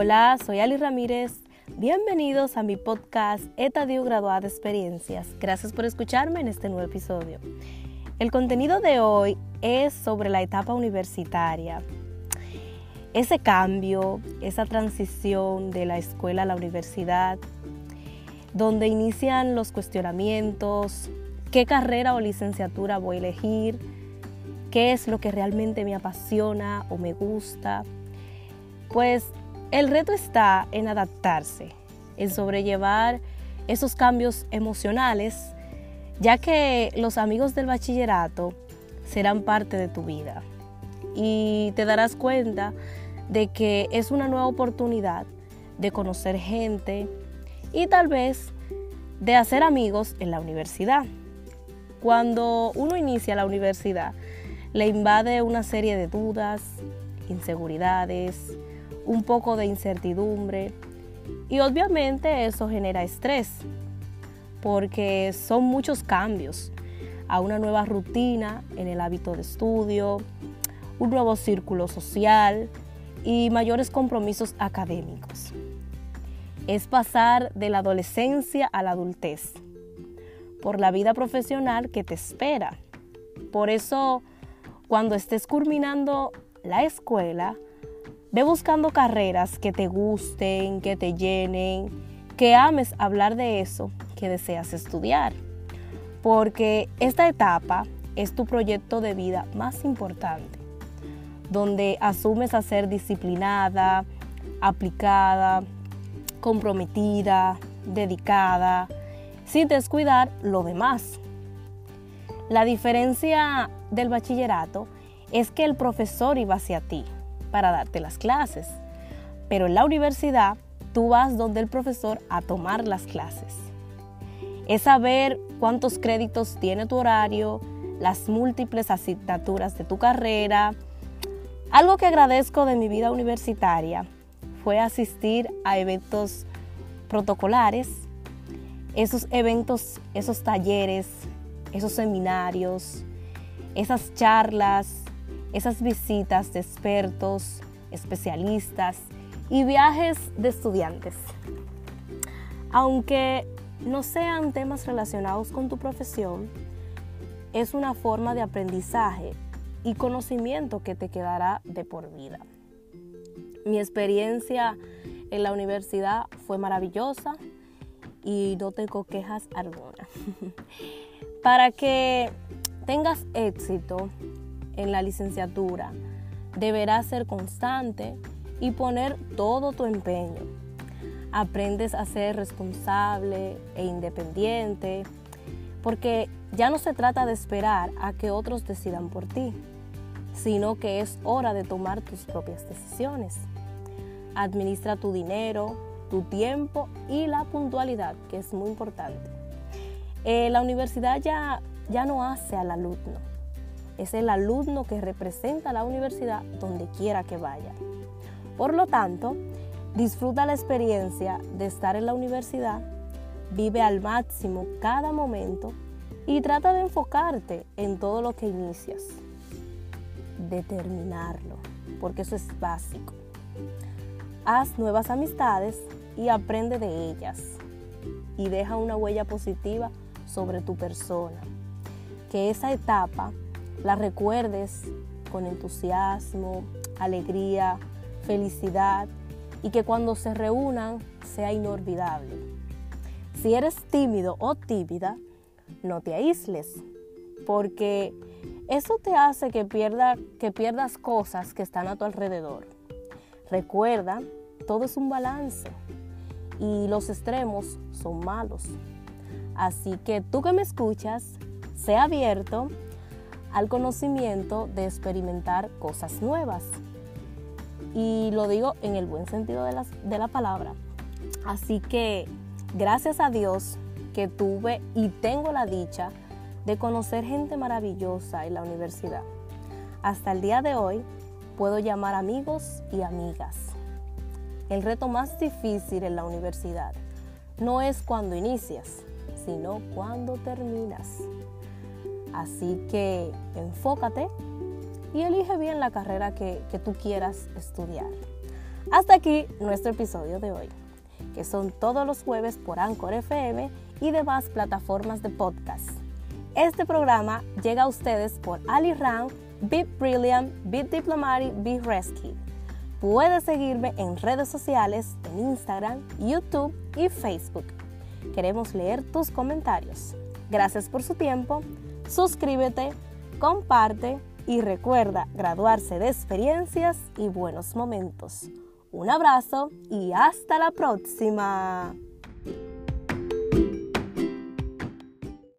Hola, soy Ali Ramírez. Bienvenidos a mi podcast Etadio Graduada de Experiencias. Gracias por escucharme en este nuevo episodio. El contenido de hoy es sobre la etapa universitaria. Ese cambio, esa transición de la escuela a la universidad, donde inician los cuestionamientos, qué carrera o licenciatura voy a elegir, qué es lo que realmente me apasiona o me gusta. Pues el reto está en adaptarse, en sobrellevar esos cambios emocionales, ya que los amigos del bachillerato serán parte de tu vida y te darás cuenta de que es una nueva oportunidad de conocer gente y tal vez de hacer amigos en la universidad. Cuando uno inicia la universidad, le invade una serie de dudas, inseguridades, un poco de incertidumbre y obviamente eso genera estrés porque son muchos cambios a una nueva rutina en el hábito de estudio, un nuevo círculo social y mayores compromisos académicos. Es pasar de la adolescencia a la adultez, por la vida profesional que te espera. Por eso, cuando estés culminando la escuela, Ve buscando carreras que te gusten, que te llenen, que ames hablar de eso que deseas estudiar. Porque esta etapa es tu proyecto de vida más importante, donde asumes a ser disciplinada, aplicada, comprometida, dedicada, sin descuidar lo demás. La diferencia del bachillerato es que el profesor iba hacia ti para darte las clases. Pero en la universidad tú vas donde el profesor a tomar las clases. Es saber cuántos créditos tiene tu horario, las múltiples asignaturas de tu carrera. Algo que agradezco de mi vida universitaria fue asistir a eventos protocolares, esos eventos, esos talleres, esos seminarios, esas charlas, esas visitas de expertos, especialistas y viajes de estudiantes. Aunque no sean temas relacionados con tu profesión, es una forma de aprendizaje y conocimiento que te quedará de por vida. Mi experiencia en la universidad fue maravillosa y no tengo quejas alguna. Para que tengas éxito en la licenciatura, deberás ser constante y poner todo tu empeño. Aprendes a ser responsable e independiente, porque ya no se trata de esperar a que otros decidan por ti, sino que es hora de tomar tus propias decisiones. Administra tu dinero, tu tiempo y la puntualidad, que es muy importante. Eh, la universidad ya, ya no hace al alumno, es el alumno que representa la universidad donde quiera que vaya. Por lo tanto, disfruta la experiencia de estar en la universidad, vive al máximo cada momento y trata de enfocarte en todo lo que inicias. Determinarlo, porque eso es básico. Haz nuevas amistades y aprende de ellas. Y deja una huella positiva sobre tu persona. Que esa etapa la recuerdes con entusiasmo, alegría, felicidad y que cuando se reúnan sea inolvidable. Si eres tímido o tímida, no te aísles, porque eso te hace que, pierda, que pierdas cosas que están a tu alrededor. Recuerda, todo es un balance y los extremos son malos. Así que tú que me escuchas, sea abierto al conocimiento de experimentar cosas nuevas. Y lo digo en el buen sentido de, de la palabra. Así que gracias a Dios que tuve y tengo la dicha de conocer gente maravillosa en la universidad. Hasta el día de hoy puedo llamar amigos y amigas. El reto más difícil en la universidad no es cuando inicias, sino cuando terminas. Así que enfócate y elige bien la carrera que, tú quieras estudiar. Hasta aquí nuestro episodio de hoy, que son todos los jueves por Anchor FM y demás plataformas de podcast. Este programa llega a ustedes por Ali Ram, Be Brilliant, Be Diplomatic, Be Rescue. Puedes seguirme en redes sociales, en Instagram, YouTube y Facebook. Queremos leer tus comentarios. Gracias por su tiempo. Suscríbete, comparte y recuerda graduarse de experiencias y buenos momentos. Un abrazo y hasta la próxima.